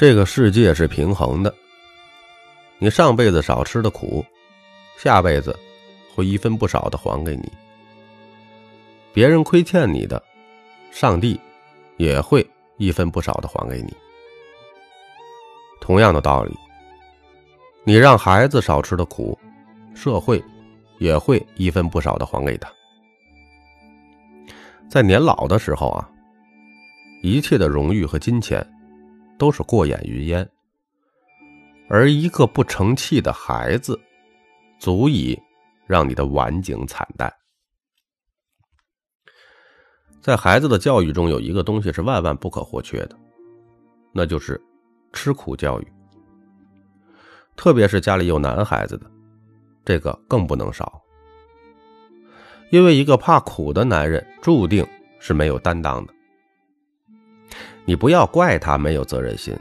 这个世界是平衡的，你上辈子少吃的苦，下辈子会一分不少的还给你。别人亏欠你的，上帝也会一分不少的还给你。同样的道理，你让孩子少吃的苦，社会也会一分不少的还给他。在年老的时候啊，一切的荣誉和金钱。都是过眼云烟，而一个不成器的孩子，足以让你的晚景惨淡。在孩子的教育中，有一个东西是万万不可或缺的，那就是吃苦教育。特别是家里有男孩子的，这个更不能少，因为一个怕苦的男人，注定是没有担当的。你不要怪他没有责任心，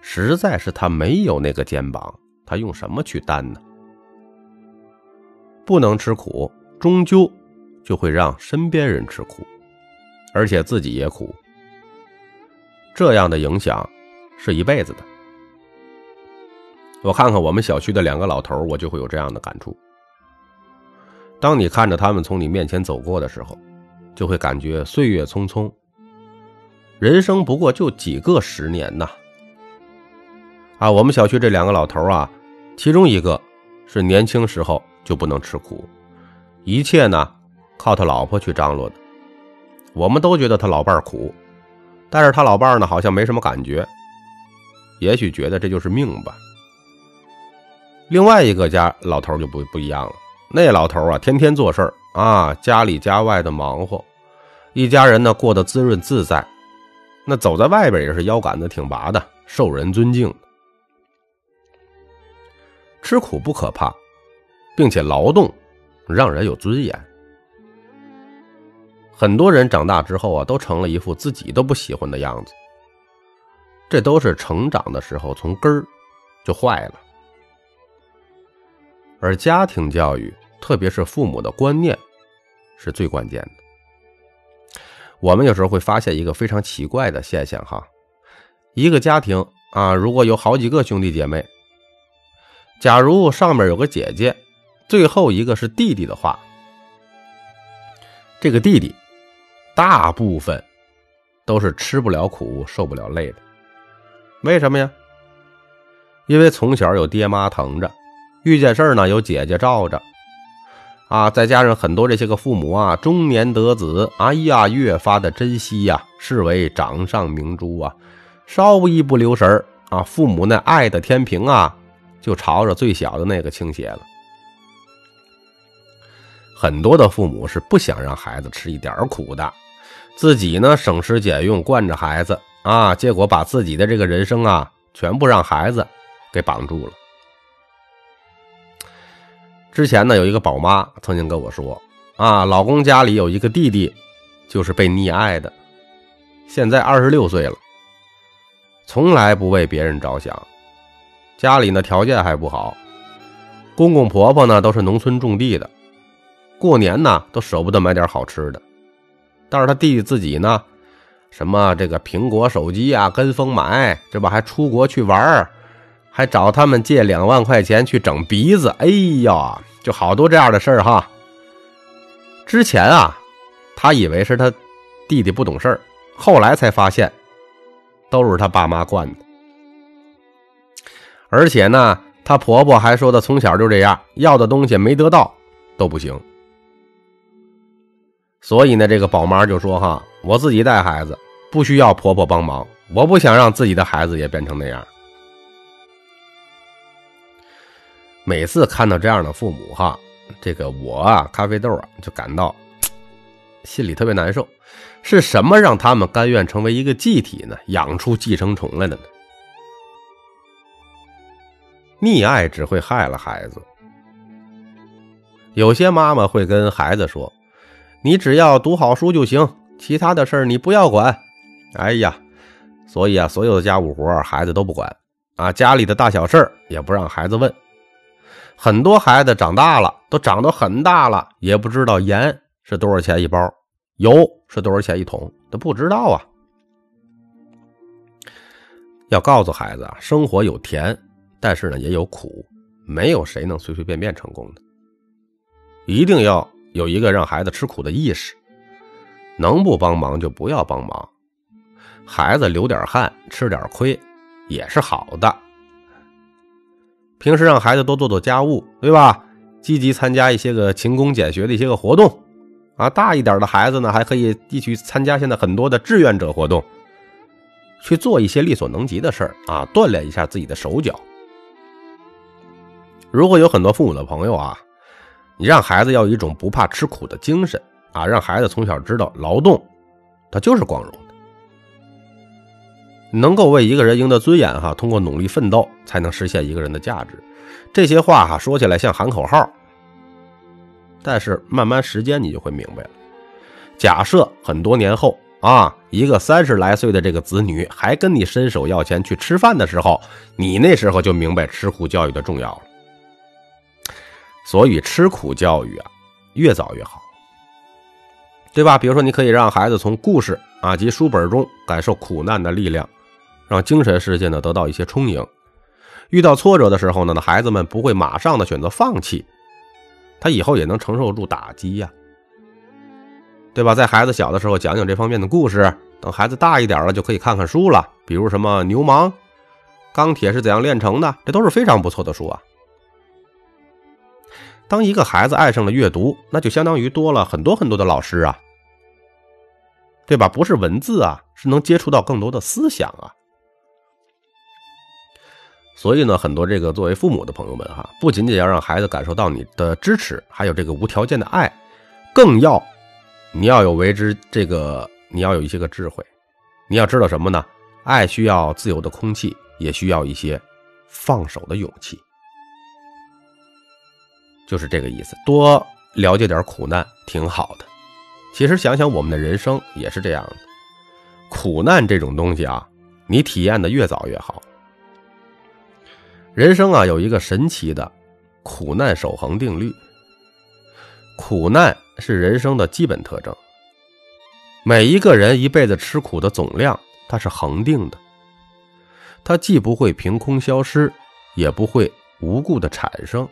实在是他没有那个肩膀，他用什么去担呢？不能吃苦，终究就会让身边人吃苦，而且自己也苦。这样的影响是一辈子的。我看看我们小区的两个老头，我就会有这样的感触。当你看着他们从你面前走过的时候，就会感觉岁月匆匆。人生不过就几个十年呐！啊，我们小区这两个老头啊，其中一个是年轻时候就不能吃苦，一切呢靠他老婆去张罗的。我们都觉得他老伴苦，但是他老伴呢好像没什么感觉，也许觉得这就是命吧。另外一个家老头就不不一样了，那老头啊天天做事儿啊，家里家外的忙活，一家人呢过得滋润自在。那走在外边也是腰杆子挺拔的，受人尊敬。吃苦不可怕，并且劳动让人有尊严。很多人长大之后啊，都成了一副自己都不喜欢的样子。这都是成长的时候从根儿就坏了。而家庭教育，特别是父母的观念，是最关键的。我们有时候会发现一个非常奇怪的现象，哈，一个家庭啊，如果有好几个兄弟姐妹，假如上面有个姐姐，最后一个是弟弟的话，这个弟弟大部分都是吃不了苦、受不了累的。为什么呀？因为从小有爹妈疼着，遇见事儿呢有姐姐罩着。啊，再加上很多这些个父母啊，中年得子，哎呀，越发的珍惜呀，视为掌上明珠啊，稍一不留神啊，父母那爱的天平啊，就朝着最小的那个倾斜了。很多的父母是不想让孩子吃一点苦的，自己呢省吃俭用惯着孩子啊，结果把自己的这个人生啊，全部让孩子给绑住了。之前呢，有一个宝妈曾经跟我说：“啊，老公家里有一个弟弟，就是被溺爱的，现在二十六岁了，从来不为别人着想，家里呢条件还不好，公公婆婆呢都是农村种地的，过年呢都舍不得买点好吃的，但是他弟弟自己呢，什么这个苹果手机啊跟风买，这不还出国去玩儿。”还找他们借两万块钱去整鼻子，哎呀，就好多这样的事儿哈。之前啊，他以为是他弟弟不懂事儿，后来才发现都是他爸妈惯的。而且呢，他婆婆还说他从小就这样，要的东西没得到都不行。所以呢，这个宝妈就说哈，我自己带孩子不需要婆婆帮忙，我不想让自己的孩子也变成那样。每次看到这样的父母，哈，这个我啊，咖啡豆啊，就感到 心里特别难受。是什么让他们甘愿成为一个寄体呢？养出寄生虫来的呢？溺爱只会害了孩子。有些妈妈会跟孩子说：“你只要读好书就行，其他的事儿你不要管。”哎呀，所以啊，所有的家务活孩子都不管啊，家里的大小事儿也不让孩子问。很多孩子长大了，都长得很大了，也不知道盐是多少钱一包，油是多少钱一桶，都不知道啊。要告诉孩子啊，生活有甜，但是呢也有苦，没有谁能随随便便成功的。一定要有一个让孩子吃苦的意识，能不帮忙就不要帮忙。孩子流点汗，吃点亏，也是好的。平时让孩子多做做家务，对吧？积极参加一些个勤工俭学的一些个活动，啊，大一点的孩子呢，还可以一起参加现在很多的志愿者活动，去做一些力所能及的事儿啊，锻炼一下自己的手脚。如果有很多父母的朋友啊，你让孩子要有一种不怕吃苦的精神啊，让孩子从小知道劳动，他就是光荣，能够为一个人赢得尊严哈，通过努力奋斗才能实现一个人的价值。这些话哈说起来像喊口号，但是慢慢时间你就会明白了。假设很多年后啊，一个三十来岁的这个子女还跟你伸手要钱去吃饭的时候，你那时候就明白吃苦教育的重要了。所以吃苦教育啊，越早越好，对吧？比如说，你可以让孩子从故事啊及书本中感受苦难的力量，让精神世界呢得到一些充盈。遇到挫折的时候呢，那孩子们不会马上的选择放弃，他以后也能承受住打击呀，对吧？在孩子小的时候讲讲这方面的故事，等孩子大一点了就可以看看书了，比如什么牛虻、钢铁是怎样炼成的，这都是非常不错的书啊。当一个孩子爱上了阅读，那就相当于多了很多很多的老师啊，对吧？不是文字啊，是能接触到更多的思想啊。所以呢，很多这个作为父母的朋友们哈，不仅仅要让孩子感受到你的支持，还有这个无条件的爱，更要你要有为之这个，你要有一些个智慧，你要知道什么呢？爱需要自由的空气，也需要一些放手的勇气，就是这个意思。多了解点苦难挺好的。其实想想我们的人生也是这样的，苦难这种东西啊，你体验的越早越好。人生啊，有一个神奇的苦难守恒定律。苦难是人生的基本特征。每一个人一辈子吃苦的总量，它是恒定的。它既不会凭空消失，也不会无故的产生。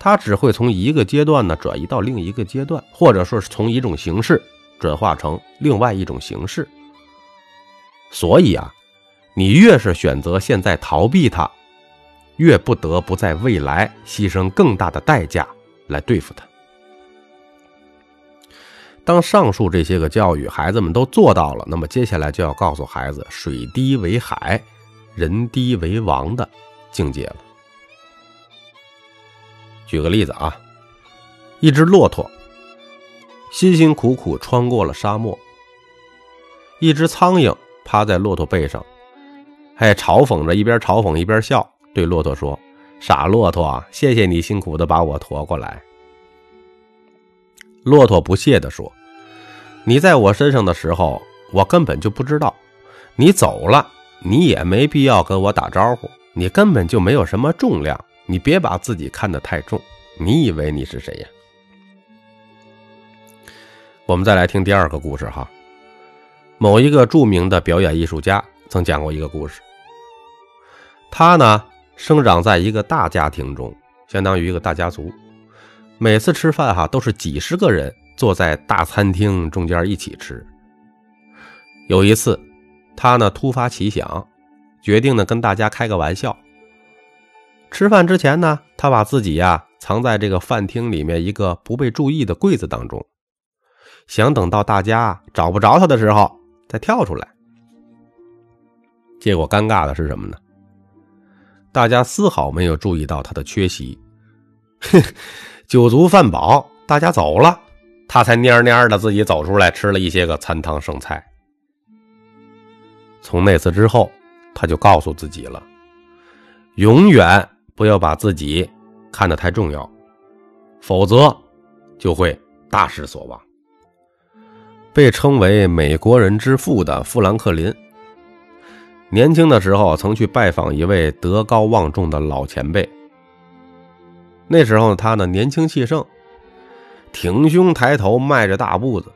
它只会从一个阶段呢转移到另一个阶段，或者说是从一种形式转化成另外一种形式。所以啊，你越是选择现在逃避它。越不得不在未来牺牲更大的代价来对付他。当上述这些个教育孩子们都做到了，那么接下来就要告诉孩子“水低为海，人低为王”的境界了。举个例子啊，一只骆驼辛辛苦苦穿过了沙漠，一只苍蝇趴在骆驼背上，还嘲讽着，一边嘲讽一边笑。对骆驼说：“傻骆驼，谢谢你辛苦的把我驮过来。”骆驼不屑地说：“你在我身上的时候，我根本就不知道；你走了，你也没必要跟我打招呼。你根本就没有什么重量，你别把自己看得太重。你以为你是谁呀？”我们再来听第二个故事哈。某一个著名的表演艺术家曾讲过一个故事，他呢。生长在一个大家庭中，相当于一个大家族。每次吃饭哈，都是几十个人坐在大餐厅中间一起吃。有一次，他呢突发奇想，决定呢跟大家开个玩笑。吃饭之前呢，他把自己呀藏在这个饭厅里面一个不被注意的柜子当中，想等到大家找不着他的时候再跳出来。结果尴尬的是什么呢？大家丝毫没有注意到他的缺席，酒足饭饱，大家走了，他才蔫蔫的自己走出来吃了一些个餐汤剩菜。从那次之后，他就告诉自己了，永远不要把自己看得太重要，否则就会大失所望。被称为“美国人之父”的富兰克林。年轻的时候，曾去拜访一位德高望重的老前辈。那时候他呢年轻气盛，挺胸抬头，迈着大步子。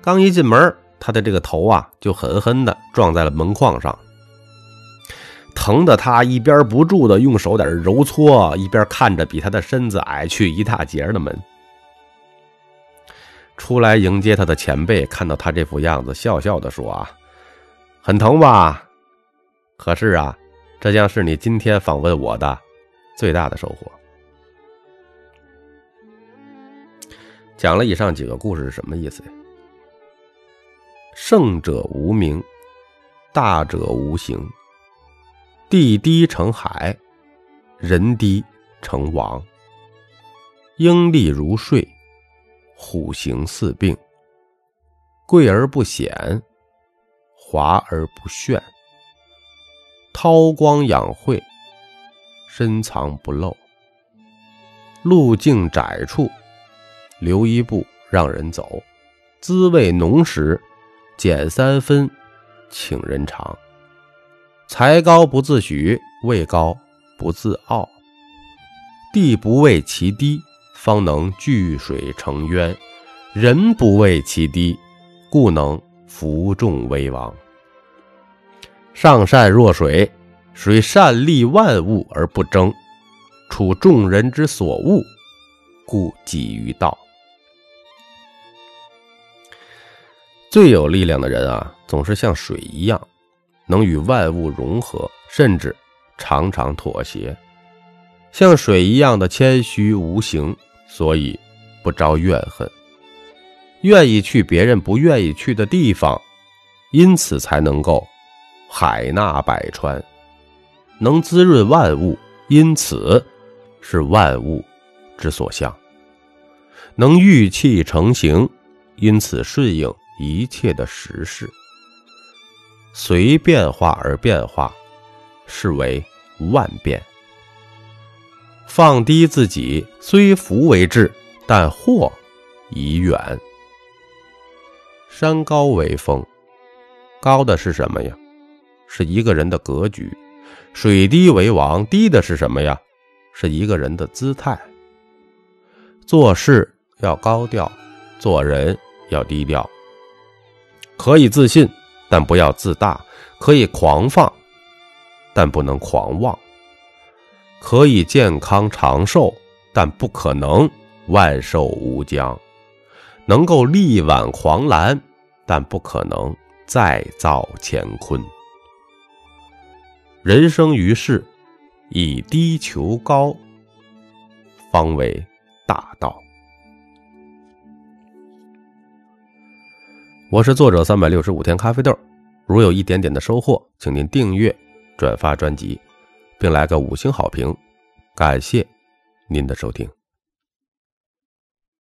刚一进门，他的这个头啊就狠狠的撞在了门框上，疼得他一边不住的用手在这揉搓，一边看着比他的身子矮去一大截的门。出来迎接他的前辈看到他这副样子，笑笑的说：“啊，很疼吧？可是啊，这将是你今天访问我的最大的收获。”讲了以上几个故事是什么意思呀？圣者无名，大者无形。地低成海，人低成王。鹰立如睡，虎行似病。贵而不显，华而不炫。韬光养晦，深藏不露。路径窄处，留一步让人走；滋味浓时，减三分，请人尝。才高不自诩，位高不自傲。地不畏其低，方能聚水成渊；人不畏其低，故能服众为王。上善若水，水善利万物而不争，处众人之所恶，故几于道。最有力量的人啊，总是像水一样。能与万物融合，甚至常常妥协，像水一样的谦虚无形，所以不招怨恨，愿意去别人不愿意去的地方，因此才能够海纳百川，能滋润万物，因此是万物之所向，能玉气成形，因此顺应一切的时势。随变化而变化，是为万变。放低自己，虽福为至，但祸已远。山高为峰，高的是什么呀？是一个人的格局。水低为王，低的是什么呀？是一个人的姿态。做事要高调，做人要低调。可以自信。但不要自大，可以狂放，但不能狂妄；可以健康长寿，但不可能万寿无疆；能够力挽狂澜，但不可能再造乾坤。人生于世，以低求高，方为大道。我是作者三百六十五天咖啡豆，如有一点点的收获，请您订阅、转发专辑，并来个五星好评，感谢您的收听。